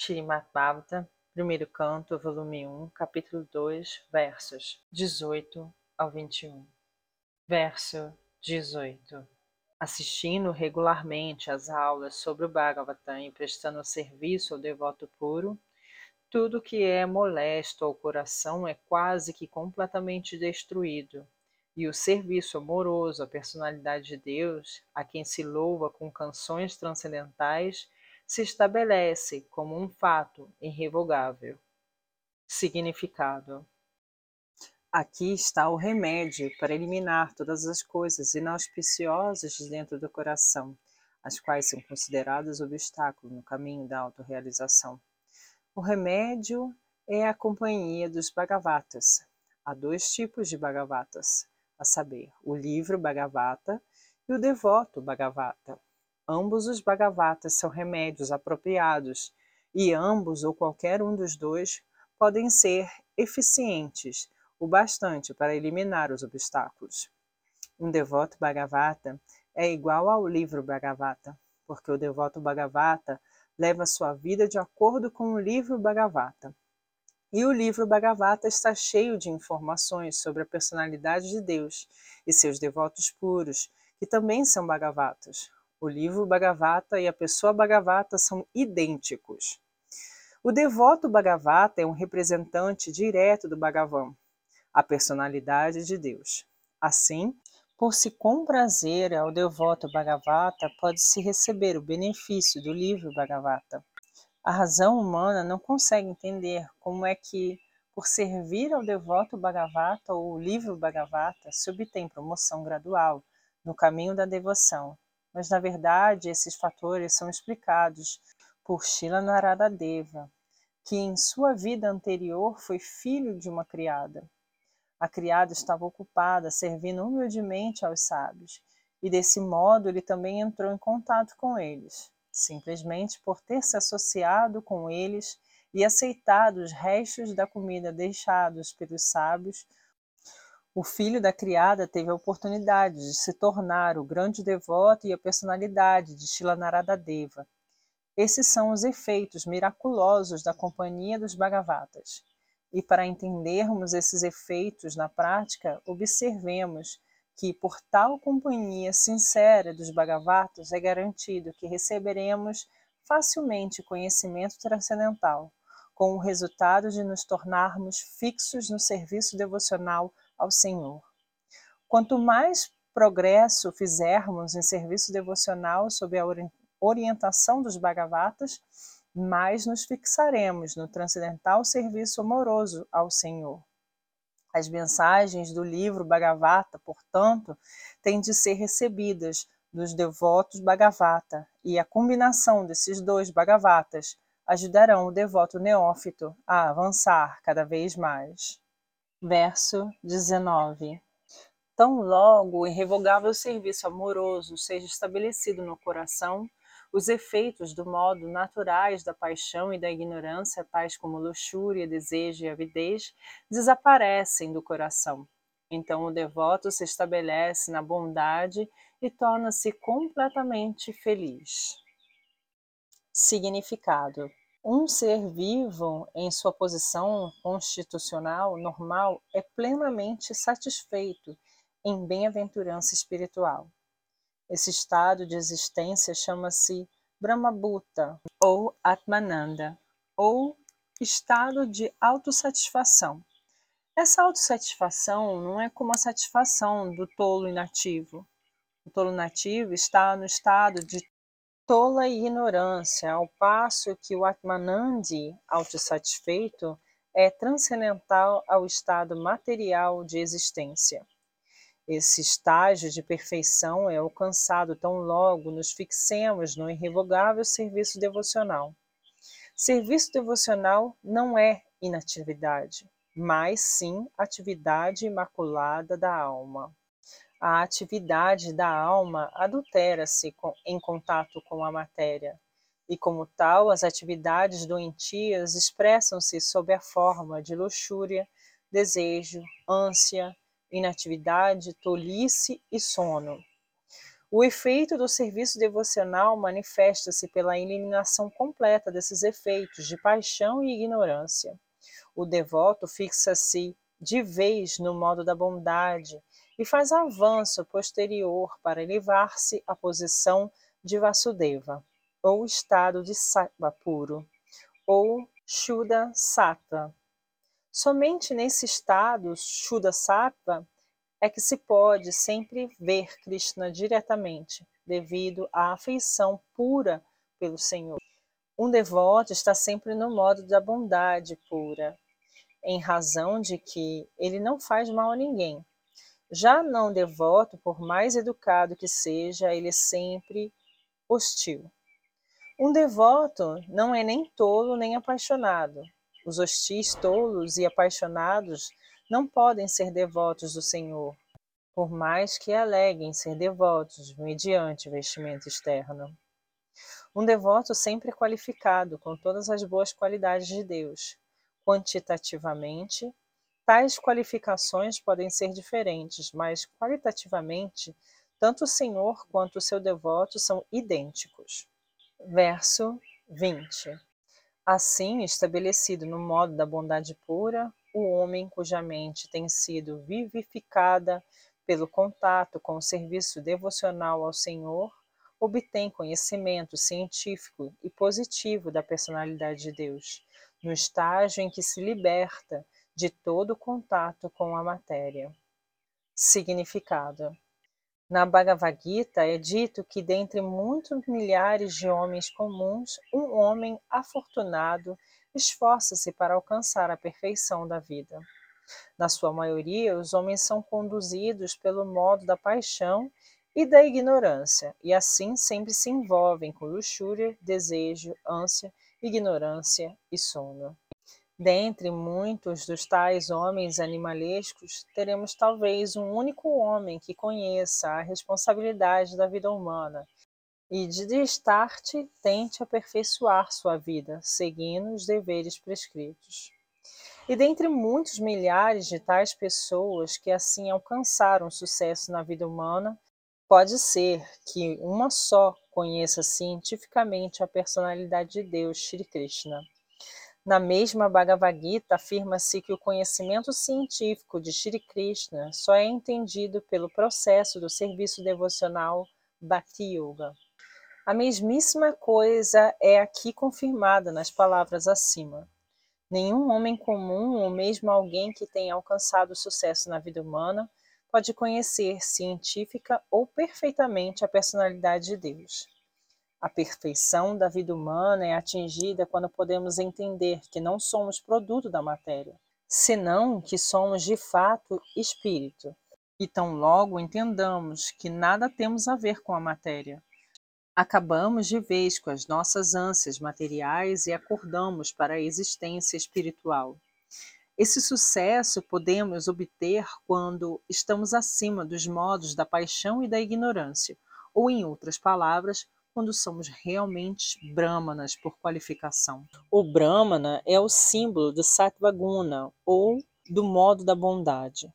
Shrimad Bhavata, primeiro canto, volume 1, capítulo 2, versos 18 ao 21. Verso 18. Assistindo regularmente às aulas sobre o Bhagavatam e prestando serviço ao devoto puro, tudo que é molesto ao coração é quase que completamente destruído, e o serviço amoroso à personalidade de Deus, a quem se louva com canções transcendentais, se estabelece como um fato irrevogável. Significado: Aqui está o remédio para eliminar todas as coisas inauspiciosas de dentro do coração, as quais são consideradas obstáculo no caminho da autorrealização. O remédio é a companhia dos Bhagavatas. Há dois tipos de Bhagavatas, a saber, o livro Bhagavata e o devoto Bhagavata. Ambos os Bhagavatas são remédios apropriados e ambos ou qualquer um dos dois podem ser eficientes o bastante para eliminar os obstáculos. Um devoto Bhagavata é igual ao livro Bhagavata, porque o devoto Bhagavata leva sua vida de acordo com o livro Bhagavata. E o livro Bhagavata está cheio de informações sobre a personalidade de Deus e seus devotos puros, que também são Bhagavatas, o livro Bhagavata e a pessoa Bhagavata são idênticos. O devoto Bhagavata é um representante direto do Bhagavan, a personalidade de Deus. Assim, por se comprazer ao devoto Bhagavata, pode-se receber o benefício do livro Bhagavata. A razão humana não consegue entender como é que, por servir ao devoto Bhagavata ou o livro Bhagavata, se obtém promoção gradual no caminho da devoção mas na verdade esses fatores são explicados por Shila Narada Deva, que em sua vida anterior foi filho de uma criada. A criada estava ocupada servindo humildemente aos sábios, e desse modo ele também entrou em contato com eles, simplesmente por ter se associado com eles e aceitado os restos da comida deixados pelos sábios o filho da criada teve a oportunidade de se tornar o grande devoto e a personalidade de Shilanarada-deva. Esses são os efeitos miraculosos da companhia dos Bhagavatas. E para entendermos esses efeitos na prática, observemos que por tal companhia sincera dos Bhagavatas é garantido que receberemos facilmente conhecimento transcendental, com o resultado de nos tornarmos fixos no serviço devocional ao Senhor. Quanto mais progresso fizermos em serviço devocional sob a orientação dos Bhagavatas, mais nos fixaremos no transcendental serviço amoroso ao Senhor. As mensagens do livro Bhagavata, portanto, têm de ser recebidas dos devotos Bhagavata, e a combinação desses dois Bhagavatas ajudarão o devoto neófito a avançar cada vez mais verso 19. Tão logo o irrevogável serviço amoroso seja estabelecido no coração, os efeitos do modo naturais da paixão e da ignorância, tais como luxúria, desejo e avidez, desaparecem do coração. Então o devoto se estabelece na bondade e torna-se completamente feliz. Significado: um ser vivo, em sua posição constitucional normal, é plenamente satisfeito em bem-aventurança espiritual. Esse estado de existência chama-se Brahmabhuta ou Atmananda, ou estado de autossatisfação. Essa autossatisfação não é como a satisfação do tolo inativo. O tolo nativo está no estado de tola ignorância, ao passo que o Atmanandi, autossatisfeito, é transcendental ao estado material de existência. Esse estágio de perfeição é alcançado tão logo nos fixemos no irrevogável serviço devocional. Serviço devocional não é inatividade, mas sim atividade imaculada da alma a atividade da alma adultera-se em contato com a matéria, e como tal, as atividades doentias expressam-se sob a forma de luxúria, desejo, ânsia, inatividade, tolice e sono. O efeito do serviço devocional manifesta-se pela eliminação completa desses efeitos de paixão e ignorância. O devoto fixa-se de vez no modo da bondade e faz avanço posterior para elevar-se à posição de Vasudeva, ou estado de sattva puro, ou Shuddha Sattva. Somente nesse estado, Shuddha Sattva, é que se pode sempre ver Krishna diretamente, devido à afeição pura pelo Senhor. Um devoto está sempre no modo da bondade pura, em razão de que ele não faz mal a ninguém. Já não devoto, por mais educado que seja, ele é sempre hostil. Um devoto não é nem tolo nem apaixonado. Os hostis, tolos e apaixonados não podem ser devotos do Senhor, por mais que aleguem ser devotos mediante vestimento externo. Um devoto sempre é qualificado com todas as boas qualidades de Deus. Quantitativamente, tais qualificações podem ser diferentes, mas qualitativamente, tanto o Senhor quanto o seu devoto são idênticos. Verso 20. Assim, estabelecido no modo da bondade pura, o homem cuja mente tem sido vivificada pelo contato com o serviço devocional ao Senhor, obtém conhecimento científico e positivo da personalidade de Deus, no estágio em que se liberta de todo contato com a matéria. Significado: Na Bhagavad Gita é dito que, dentre muitos milhares de homens comuns, um homem afortunado esforça-se para alcançar a perfeição da vida. Na sua maioria, os homens são conduzidos pelo modo da paixão e da ignorância, e assim sempre se envolvem com luxúria, desejo, ânsia, ignorância e sono. Dentre muitos dos tais homens animalescos, teremos talvez um único homem que conheça a responsabilidade da vida humana e de destarte tente aperfeiçoar sua vida, seguindo os deveres prescritos. E dentre muitos milhares de tais pessoas que assim alcançaram sucesso na vida humana, pode ser que uma só conheça cientificamente a personalidade de Deus, Shri Krishna. Na mesma Bhagavad Gita, afirma-se que o conhecimento científico de Shri Krishna só é entendido pelo processo do serviço devocional Bhakti Yoga. A mesmíssima coisa é aqui confirmada nas palavras acima. Nenhum homem comum, ou mesmo alguém que tenha alcançado sucesso na vida humana, pode conhecer científica ou perfeitamente a personalidade de Deus. A perfeição da vida humana é atingida quando podemos entender que não somos produto da matéria, senão que somos de fato espírito. E tão logo entendamos que nada temos a ver com a matéria, Acabamos de vez com as nossas ânsias materiais e acordamos para a existência espiritual. Esse sucesso podemos obter quando estamos acima dos modos da paixão e da ignorância, ou, em outras palavras, quando somos realmente brahmanas por qualificação. O brahmana é o símbolo do sattvaguna, ou do modo da bondade.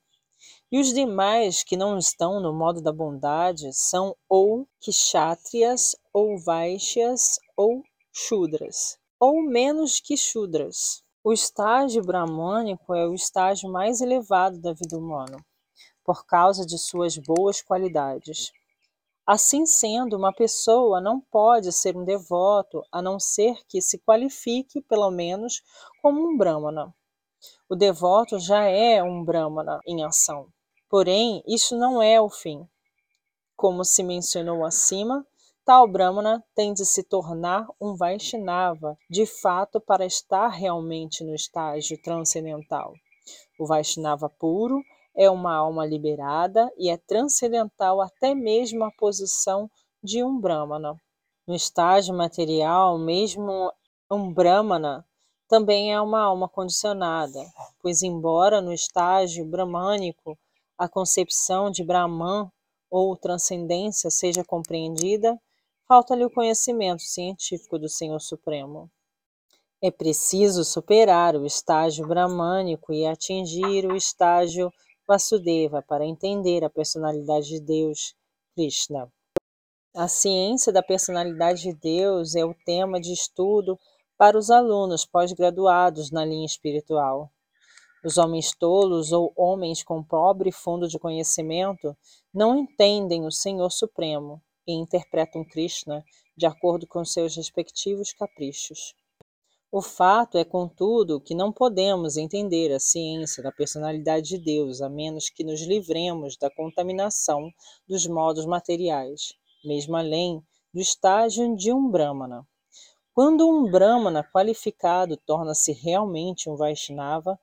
E os demais que não estão no modo da bondade são ou kshatriyas, ou vaishyas, ou shudras, ou menos que shudras. O estágio bramânico é o estágio mais elevado da vida humana, por causa de suas boas qualidades. Assim sendo, uma pessoa não pode ser um devoto a não ser que se qualifique, pelo menos, como um brahmana. O devoto já é um brahmana em ação. Porém, isso não é o fim. Como se mencionou acima, tal Brahmana tem de se tornar um Vaishnava, de fato, para estar realmente no estágio transcendental. O Vaishnava puro é uma alma liberada e é transcendental até mesmo a posição de um Brahmana. No estágio material, mesmo um Brahmana também é uma alma condicionada, pois, embora no estágio brahmânico a concepção de Brahman ou transcendência seja compreendida, falta-lhe o conhecimento científico do Senhor Supremo. É preciso superar o estágio brahmânico e atingir o estágio Vasudeva para entender a personalidade de Deus, Krishna. A ciência da personalidade de Deus é o tema de estudo para os alunos pós-graduados na linha espiritual. Os homens tolos ou homens com pobre fundo de conhecimento não entendem o Senhor Supremo e interpretam Krishna de acordo com seus respectivos caprichos. O fato é, contudo, que não podemos entender a ciência da personalidade de Deus a menos que nos livremos da contaminação dos modos materiais, mesmo além do estágio de um Brahmana. Quando um Brahmana qualificado torna-se realmente um Vaishnava,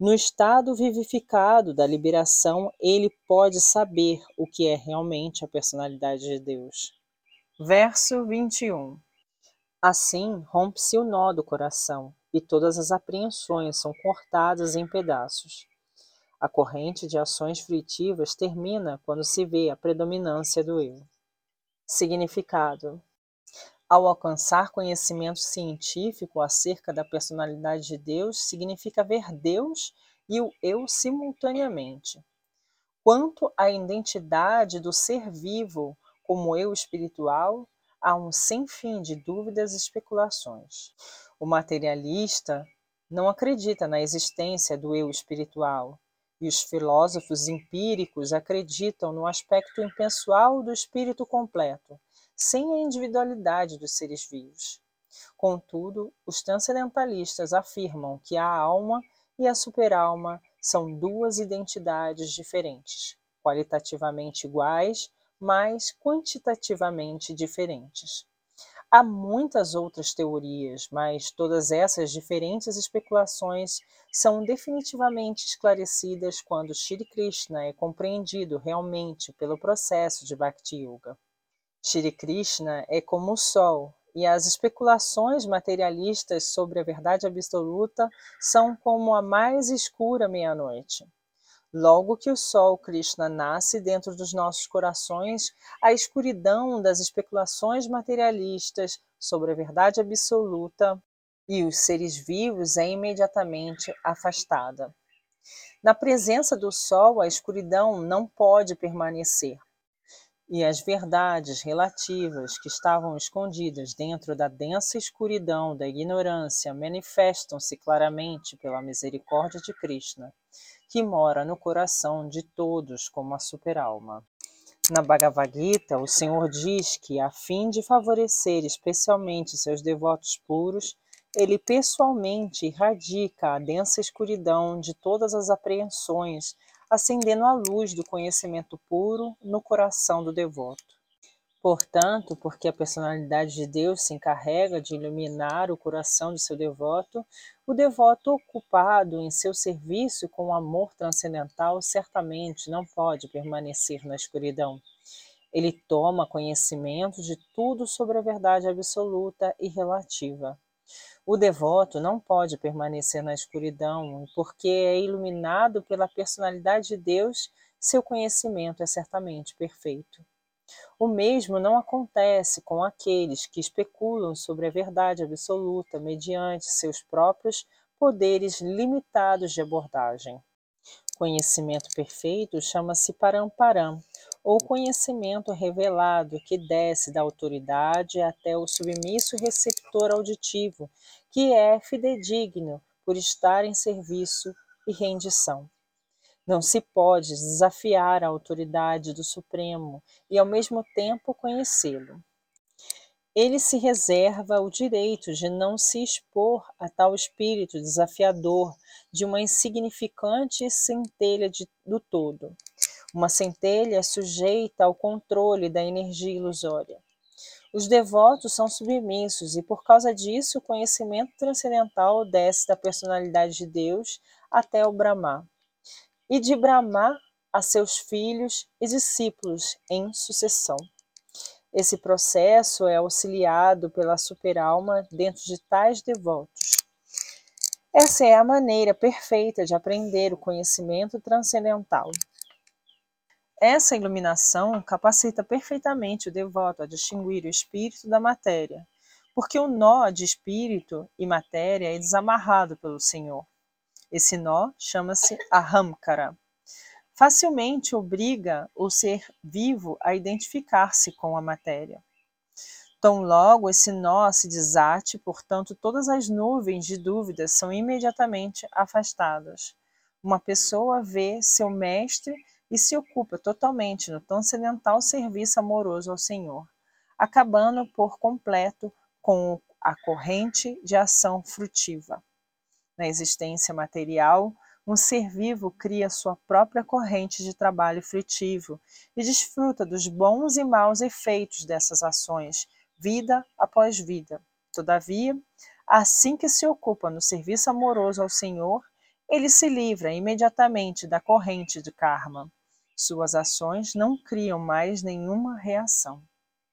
no estado vivificado da liberação, ele pode saber o que é realmente a personalidade de Deus. Verso 21 Assim rompe-se o nó do coração, e todas as apreensões são cortadas em pedaços. A corrente de ações fruitivas termina quando se vê a predominância do eu. Significado: Ao alcançar conhecimento científico acerca da personalidade de Deus, significa ver Deus e o eu simultaneamente. Quanto à identidade do ser vivo como eu espiritual, há um sem fim de dúvidas e especulações. O materialista não acredita na existência do eu espiritual, e os filósofos empíricos acreditam no aspecto impessoal do espírito completo, sem a individualidade dos seres vivos. Contudo, os transcendentalistas afirmam que a alma e a superalma são duas identidades diferentes, qualitativamente iguais, mas quantitativamente diferentes. Há muitas outras teorias, mas todas essas diferentes especulações são definitivamente esclarecidas quando Shri Krishna é compreendido realmente pelo processo de Bhakti Yoga. Shri Krishna é como o sol, e as especulações materialistas sobre a verdade absoluta são como a mais escura meia-noite. Logo que o Sol Krishna nasce dentro dos nossos corações, a escuridão das especulações materialistas sobre a verdade absoluta e os seres vivos é imediatamente afastada. Na presença do Sol, a escuridão não pode permanecer, e as verdades relativas que estavam escondidas dentro da densa escuridão da ignorância manifestam-se claramente pela misericórdia de Krishna que mora no coração de todos como a superalma. Na Bhagavad Gita, o Senhor diz que, a fim de favorecer especialmente seus devotos puros, ele pessoalmente erradica a densa escuridão de todas as apreensões, acendendo a luz do conhecimento puro no coração do devoto. Portanto, porque a personalidade de Deus se encarrega de iluminar o coração de seu devoto, o devoto ocupado em seu serviço com o amor transcendental certamente não pode permanecer na escuridão. Ele toma conhecimento de tudo sobre a verdade absoluta e relativa. O devoto não pode permanecer na escuridão, porque é iluminado pela personalidade de Deus, seu conhecimento é certamente perfeito. O mesmo não acontece com aqueles que especulam sobre a verdade absoluta mediante seus próprios poderes limitados de abordagem. Conhecimento perfeito chama-se paramparam, ou conhecimento revelado que desce da autoridade até o submisso receptor auditivo, que é fidedigno por estar em serviço e rendição. Não se pode desafiar a autoridade do Supremo e, ao mesmo tempo, conhecê-lo. Ele se reserva o direito de não se expor a tal espírito desafiador de uma insignificante centelha de, do todo, uma centelha sujeita ao controle da energia ilusória. Os devotos são submissos e, por causa disso, o conhecimento transcendental desce da personalidade de Deus até o Brahma e de Brahma a seus filhos e discípulos em sucessão. Esse processo é auxiliado pela superalma dentro de tais devotos. Essa é a maneira perfeita de aprender o conhecimento transcendental. Essa iluminação capacita perfeitamente o devoto a distinguir o espírito da matéria, porque o nó de espírito e matéria é desamarrado pelo Senhor. Esse nó chama-se Ahamkara. facilmente obriga o ser vivo a identificar-se com a matéria. Tão logo esse nó se desate, portanto, todas as nuvens de dúvidas são imediatamente afastadas. Uma pessoa vê seu mestre e se ocupa totalmente no transcendental serviço amoroso ao Senhor, acabando por completo com a corrente de ação frutiva. Na existência material, um ser vivo cria sua própria corrente de trabalho frutivo e desfruta dos bons e maus efeitos dessas ações, vida após vida. Todavia, assim que se ocupa no serviço amoroso ao Senhor, ele se livra imediatamente da corrente de karma. Suas ações não criam mais nenhuma reação.